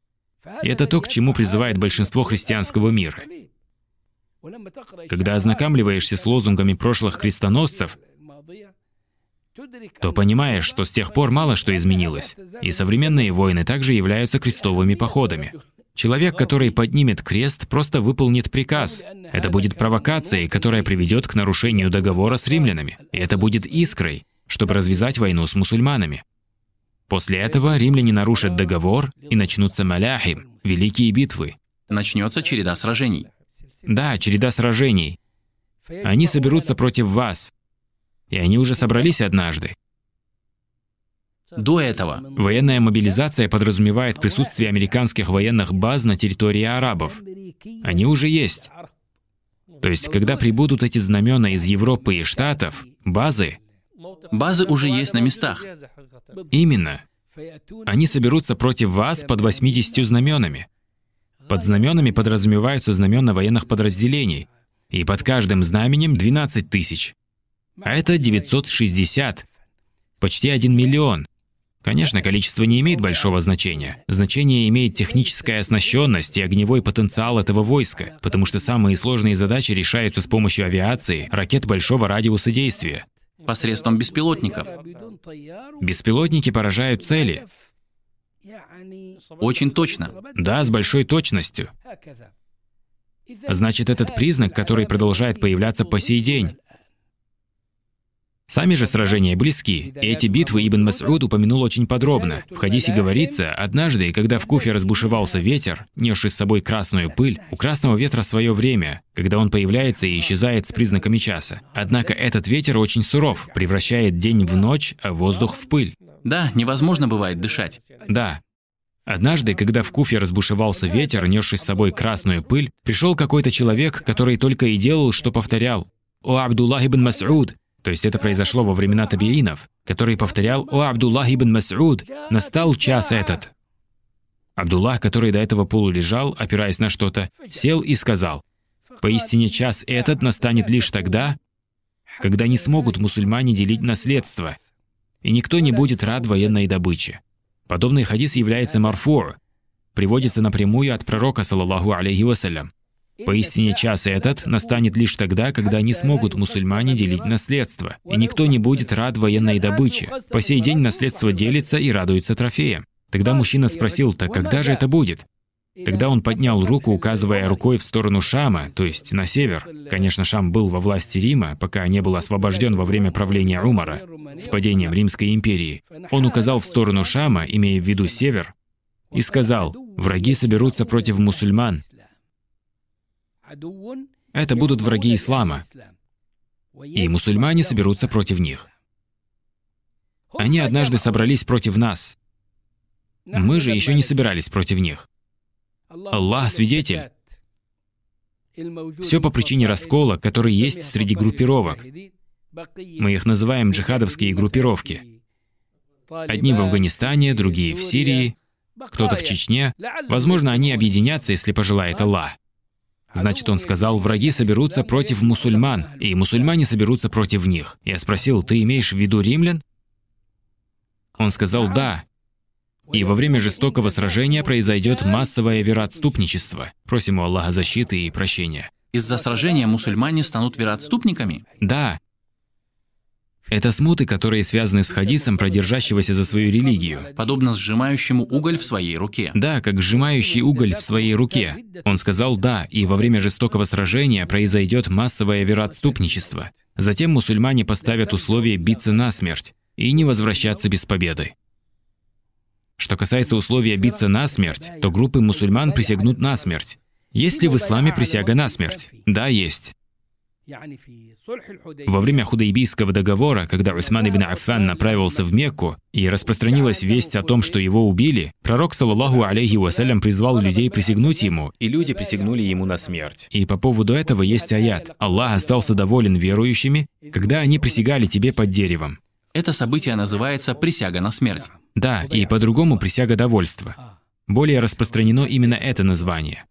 И это то, к чему призывает большинство христианского мира. Когда ознакомливаешься с лозунгами прошлых крестоносцев, то понимаешь, что с тех пор мало что изменилось, и современные войны также являются крестовыми походами. Человек, который поднимет крест, просто выполнит приказ. Это будет провокацией, которая приведет к нарушению договора с римлянами. И это будет искрой, чтобы развязать войну с мусульманами. После этого римляне нарушат договор и начнутся маляхи, великие битвы. Начнется череда сражений. Да, череда сражений. Они соберутся против вас. И они уже собрались однажды. До этого. Военная мобилизация подразумевает присутствие американских военных баз на территории арабов. Они уже есть. То есть, когда прибудут эти знамена из Европы и Штатов, базы... Базы уже есть на местах. Именно. Они соберутся против вас под 80 знаменами. Под знаменами подразумеваются знамена военных подразделений, и под каждым знаменем 12 тысяч. А это 960, почти 1 миллион. Конечно, количество не имеет большого значения. Значение имеет техническая оснащенность и огневой потенциал этого войска, потому что самые сложные задачи решаются с помощью авиации, ракет большого радиуса действия посредством беспилотников. Беспилотники поражают цели. Очень точно. Да, с большой точностью. Значит, этот признак, который продолжает появляться по сей день. Сами же сражения близки, и эти битвы Ибн Мас'уд упомянул очень подробно. В хадисе говорится, однажды, когда в Куфе разбушевался ветер, несший с собой красную пыль, у красного ветра свое время, когда он появляется и исчезает с признаками часа. Однако этот ветер очень суров, превращает день в ночь, а воздух в пыль. Да, невозможно бывает дышать. Да. Однажды, когда в Куфе разбушевался ветер, несший с собой красную пыль, пришел какой-то человек, который только и делал, что повторял «О Абдуллах ибн Мас'уд, то есть это произошло во времена табиинов, который повторял «О Абдуллах ибн Мас'уд, настал час этот». Абдуллах, который до этого полулежал, опираясь на что-то, сел и сказал «Поистине час этот настанет лишь тогда, когда не смогут мусульмане делить наследство, и никто не будет рад военной добыче». Подобный хадис является марфу, приводится напрямую от пророка, саллаллаху алейхи вассалям. Поистине час этот настанет лишь тогда, когда не смогут мусульмане делить наследство, и никто не будет рад военной добыче. По сей день наследство делится и радуется трофеям. Тогда мужчина спросил, так когда же это будет? Тогда он поднял руку, указывая рукой в сторону Шама, то есть на север. Конечно, Шам был во власти Рима, пока не был освобожден во время правления Умара, с падением Римской империи. Он указал в сторону Шама, имея в виду север, и сказал, «Враги соберутся против мусульман, это будут враги ислама, и мусульмане соберутся против них. Они однажды собрались против нас. Мы же еще не собирались против них. Аллах свидетель. Все по причине раскола, который есть среди группировок. Мы их называем джихадовские группировки. Одни в Афганистане, другие в Сирии, кто-то в Чечне. Возможно, они объединятся, если пожелает Аллах. Значит, он сказал, враги соберутся против мусульман, и мусульмане соберутся против них. Я спросил, ты имеешь в виду римлян? Он сказал, да. И во время жестокого сражения произойдет массовое вероотступничество. Просим у Аллаха защиты и прощения. Из-за сражения мусульмане станут вероотступниками? Да. Это смуты, которые связаны с хадисом про держащегося за свою религию. Подобно сжимающему уголь в своей руке. Да, как сжимающий уголь в своей руке. Он сказал «да», и во время жестокого сражения произойдет массовое вероотступничество. Затем мусульмане поставят условие биться насмерть и не возвращаться без победы. Что касается условия биться насмерть, то группы мусульман присягнут насмерть. Есть ли в исламе присяга насмерть? Да, есть. Во время Худайбийского договора, когда Усман ибн Аффан направился в Мекку и распространилась весть о том, что его убили, пророк, саллаллаху алейхи вассалям, призвал людей присягнуть ему, и люди присягнули ему на смерть. И по поводу этого есть аят. Аллах остался доволен верующими, когда они присягали тебе под деревом. Это событие называется «присяга на смерть». Да, и по-другому присяга довольства. Более распространено именно это название.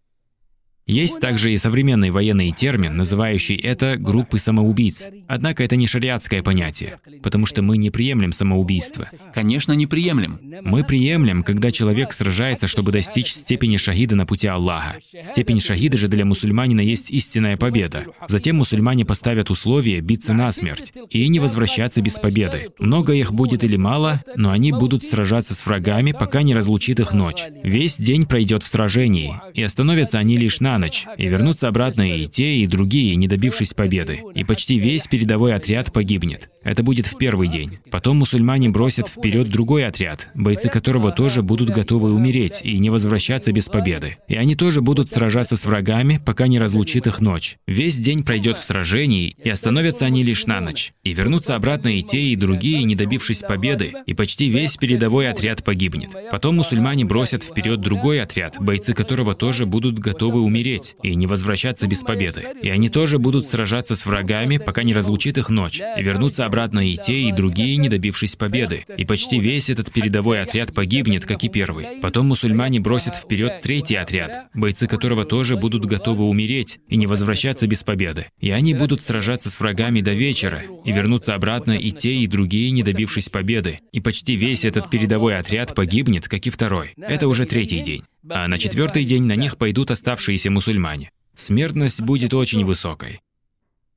Есть также и современный военный термин, называющий это группы самоубийц. Однако это не шариатское понятие, потому что мы не приемлем самоубийство. Конечно, не приемлем. Мы приемлем, когда человек сражается, чтобы достичь степени шахида на пути Аллаха. Степень шахида же для мусульманина есть истинная победа. Затем мусульмане поставят условие биться насмерть и не возвращаться без победы. Много их будет или мало, но они будут сражаться с врагами, пока не разлучит их ночь. Весь день пройдет в сражении, и остановятся они лишь на ночь, и вернутся обратно и те, и другие, не добившись победы. И почти весь передовой отряд погибнет. Это будет в первый день. Потом мусульмане бросят вперед другой отряд, бойцы которого тоже будут готовы умереть и не возвращаться без победы. И они тоже будут сражаться с врагами, пока не разлучит их ночь. Весь день пройдет в сражении, и остановятся они лишь на ночь. И вернутся обратно и те, и другие, не добившись победы, и почти весь передовой отряд погибнет. Потом мусульмане бросят вперед другой отряд, бойцы которого тоже будут готовы умереть и не возвращаться без победы. И они тоже будут сражаться с врагами, пока не разлучит их ночь, и вернутся обратно и те, и другие, не добившись победы. И почти весь этот передовой отряд погибнет, как и первый. Потом мусульмане бросят вперед третий отряд, бойцы которого тоже будут готовы умереть и не возвращаться без победы. И они будут сражаться с врагами до вечера, и вернутся обратно и те, и другие, не добившись победы. И почти весь этот передовой отряд погибнет, как и второй. Это уже третий день. А на четвертый день на них пойдут оставшиеся мусульмане. Смертность будет очень высокой.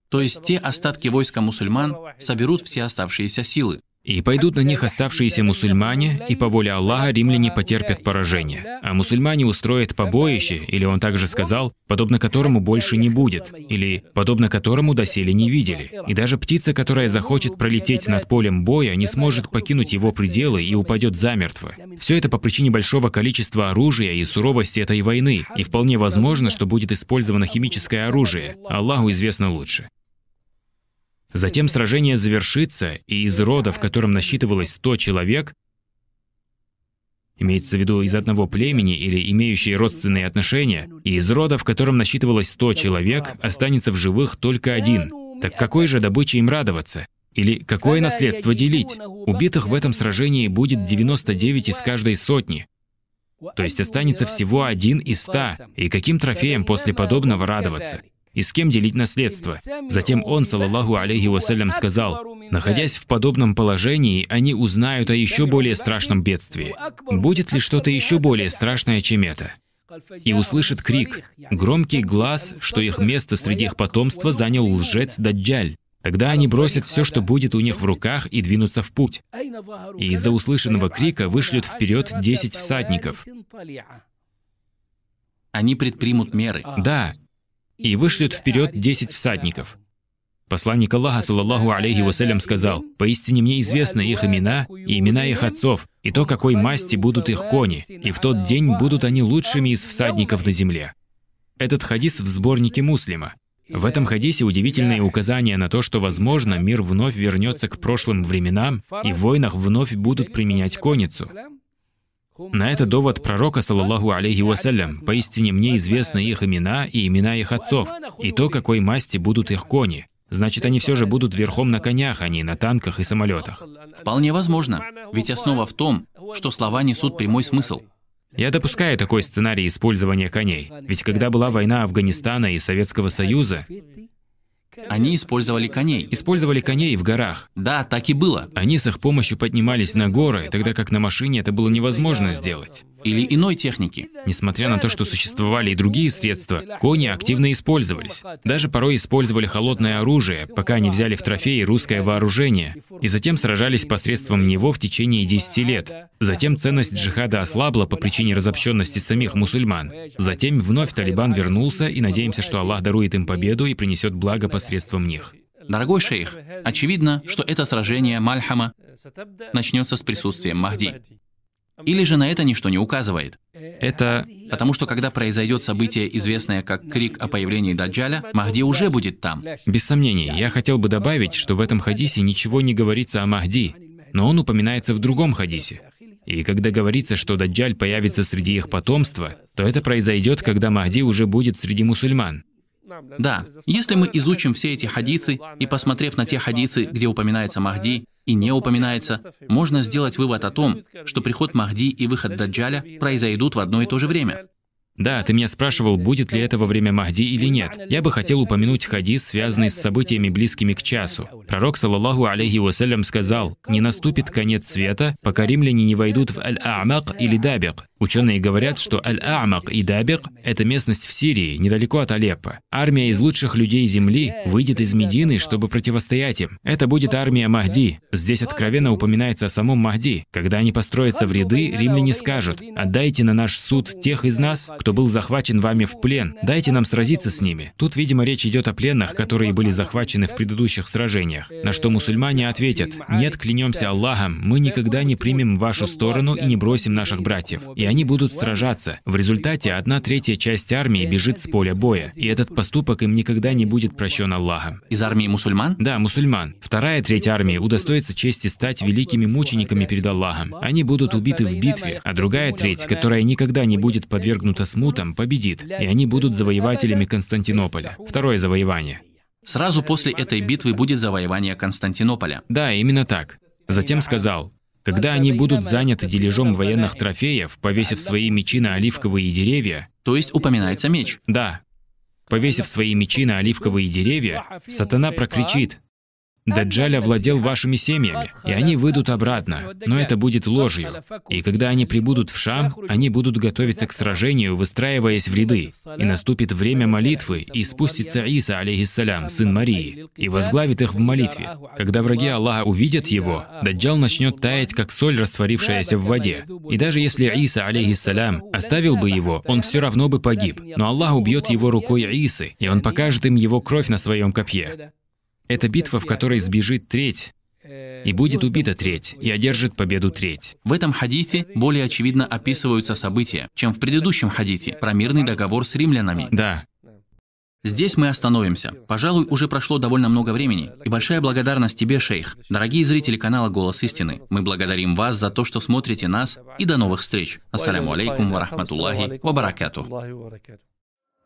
То есть те остатки войска мусульман соберут все оставшиеся силы. И пойдут на них оставшиеся мусульмане, и по воле Аллаха римляне потерпят поражение. А мусульмане устроят побоище, или он также сказал, подобно которому больше не будет, или подобно которому доселе не видели. И даже птица, которая захочет пролететь над полем боя, не сможет покинуть его пределы и упадет замертво. Все это по причине большого количества оружия и суровости этой войны, и вполне возможно, что будет использовано химическое оружие. Аллаху известно лучше. Затем сражение завершится, и из рода, в котором насчитывалось 100 человек, имеется в виду из одного племени или имеющие родственные отношения, и из рода, в котором насчитывалось 100 человек, останется в живых только один. Так какой же добычей им радоваться? Или какое наследство делить? Убитых в этом сражении будет 99 из каждой сотни. То есть останется всего один из ста. И каким трофеем после подобного радоваться? И с кем делить наследство. Затем он, саллаллаху алейхи вассалям, сказал, находясь в подобном положении, они узнают о еще более страшном бедствии. Будет ли что-то еще более страшное, чем это? И услышит крик, громкий глаз, что их место среди их потомства занял лжец Даджаль. Тогда они бросят все, что будет у них в руках, и двинутся в путь. И из-за услышанного крика вышлют вперед десять всадников. Они предпримут меры. Да, и вышлют вперед десять всадников. Посланник Аллаха, саллаллаху алейхи вассалям, сказал, «Поистине мне известны их имена и имена их отцов, и то, какой масти будут их кони, и в тот день будут они лучшими из всадников на земле». Этот хадис в сборнике Муслима. В этом хадисе удивительное указание на то, что, возможно, мир вновь вернется к прошлым временам, и в войнах вновь будут применять конницу. На это довод пророка, саллаллаху алейхи вассалям, «Поистине мне известны их имена и имена их отцов, и то, какой масти будут их кони». Значит, они все же будут верхом на конях, а не на танках и самолетах. Вполне возможно, ведь основа в том, что слова несут прямой смысл. Я допускаю такой сценарий использования коней. Ведь когда была война Афганистана и Советского Союза, Они использовали коней. использовали коней в горах. Да, так и было. Они с их помощью поднимались на горы, тогда как на машине это было невозможно сделать. Или иной техники. Несмотря на то, что существовали и другие средства, кони активно использовались. Даже порой использовали холодное оружие, пока они взяли в трофеи русское вооружение, и затем сражались посредством него в течение 10 лет. Затем ценность джихада ослабла по причине разобщенности самих мусульман. Затем вновь Талибан вернулся, и надеемся, что Аллах дарует им победу и принесет благо посредством них. Дорогой шейх, очевидно, что это сражение Мальхама начнется с присутствием Махди. Или же на это ничто не указывает. Это Потому что когда произойдет событие, известное как крик о появлении Даджаля, Махди уже будет там. Без сомнений, я хотел бы добавить, что в этом хадисе ничего не говорится о Махди, но он упоминается в другом хадисе. И когда говорится, что Даджаль появится среди их потомства, то это произойдет, когда Махди уже будет среди мусульман. Да, если мы изучим все эти хадисы и посмотрев на те хадисы, где упоминается Махди и не упоминается, можно сделать вывод о том, что приход Махди и выход Даджаля произойдут в одно и то же время. Да, ты меня спрашивал, будет ли это во время Махди или нет. Я бы хотел упомянуть хадис, связанный с событиями, близкими к часу. Пророк, саллаллаху алейхи вассалям, сказал, «Не наступит конец света, пока римляне не войдут в Аль-А'мак или Дабик». Ученые говорят, что Аль-А'мак и Дабик – это местность в Сирии, недалеко от Алеппо. Армия из лучших людей земли выйдет из Медины, чтобы противостоять им. Это будет армия Махди. Здесь откровенно упоминается о самом Махди. Когда они построятся в ряды, римляне скажут, «Отдайте на наш суд тех из нас, кто был захвачен вами в плен. Дайте нам сразиться с ними». Тут, видимо, речь идет о пленных, которые были захвачены в предыдущих сражениях. На что мусульмане ответят, «Нет, клянемся Аллахом, мы никогда не примем вашу сторону и не бросим наших братьев». И они будут сражаться. В результате одна третья часть армии бежит с поля боя, и этот поступок им никогда не будет прощен Аллахом. Из армии мусульман? Да, мусульман. Вторая треть армии удостоится чести стать великими мучениками перед Аллахом. Они будут убиты в битве, а другая треть, которая никогда не будет подвергнута смутам, победит, и они будут завоевателями Константинополя. Второе завоевание. Сразу после этой битвы будет завоевание Константинополя. Да, именно так. Затем сказал, когда они будут заняты дележом военных трофеев, повесив свои мечи на оливковые деревья, То есть упоминается меч. да, повесив свои мечи на оливковые деревья, сатана прокричит, Даджаль овладел вашими семьями, и они выйдут обратно, но это будет ложью. И когда они прибудут в Шам, они будут готовиться к сражению, выстраиваясь в ряды. И наступит время молитвы, и спустится Иса, алейхиссалям, сын Марии, и возглавит их в молитве. Когда враги Аллаха увидят его, Даджал начнет таять, как соль, растворившаяся в воде. И даже если Иса, алейхиссалям, оставил бы его, он все равно бы погиб. Но Аллах убьет его рукой Исы, и он покажет им его кровь на своем копье. Это битва, в которой сбежит треть, и будет убита треть, и одержит победу треть. В этом хадисе более очевидно описываются события, чем в предыдущем хадисе про мирный договор с римлянами. Да. Здесь мы остановимся. Пожалуй, уже прошло довольно много времени. И большая благодарность тебе, шейх. Дорогие зрители канала «Голос истины», мы благодарим вас за то, что смотрите нас, и до новых встреч. Ассаляму алейкум ва рахматуллахи ва баракату.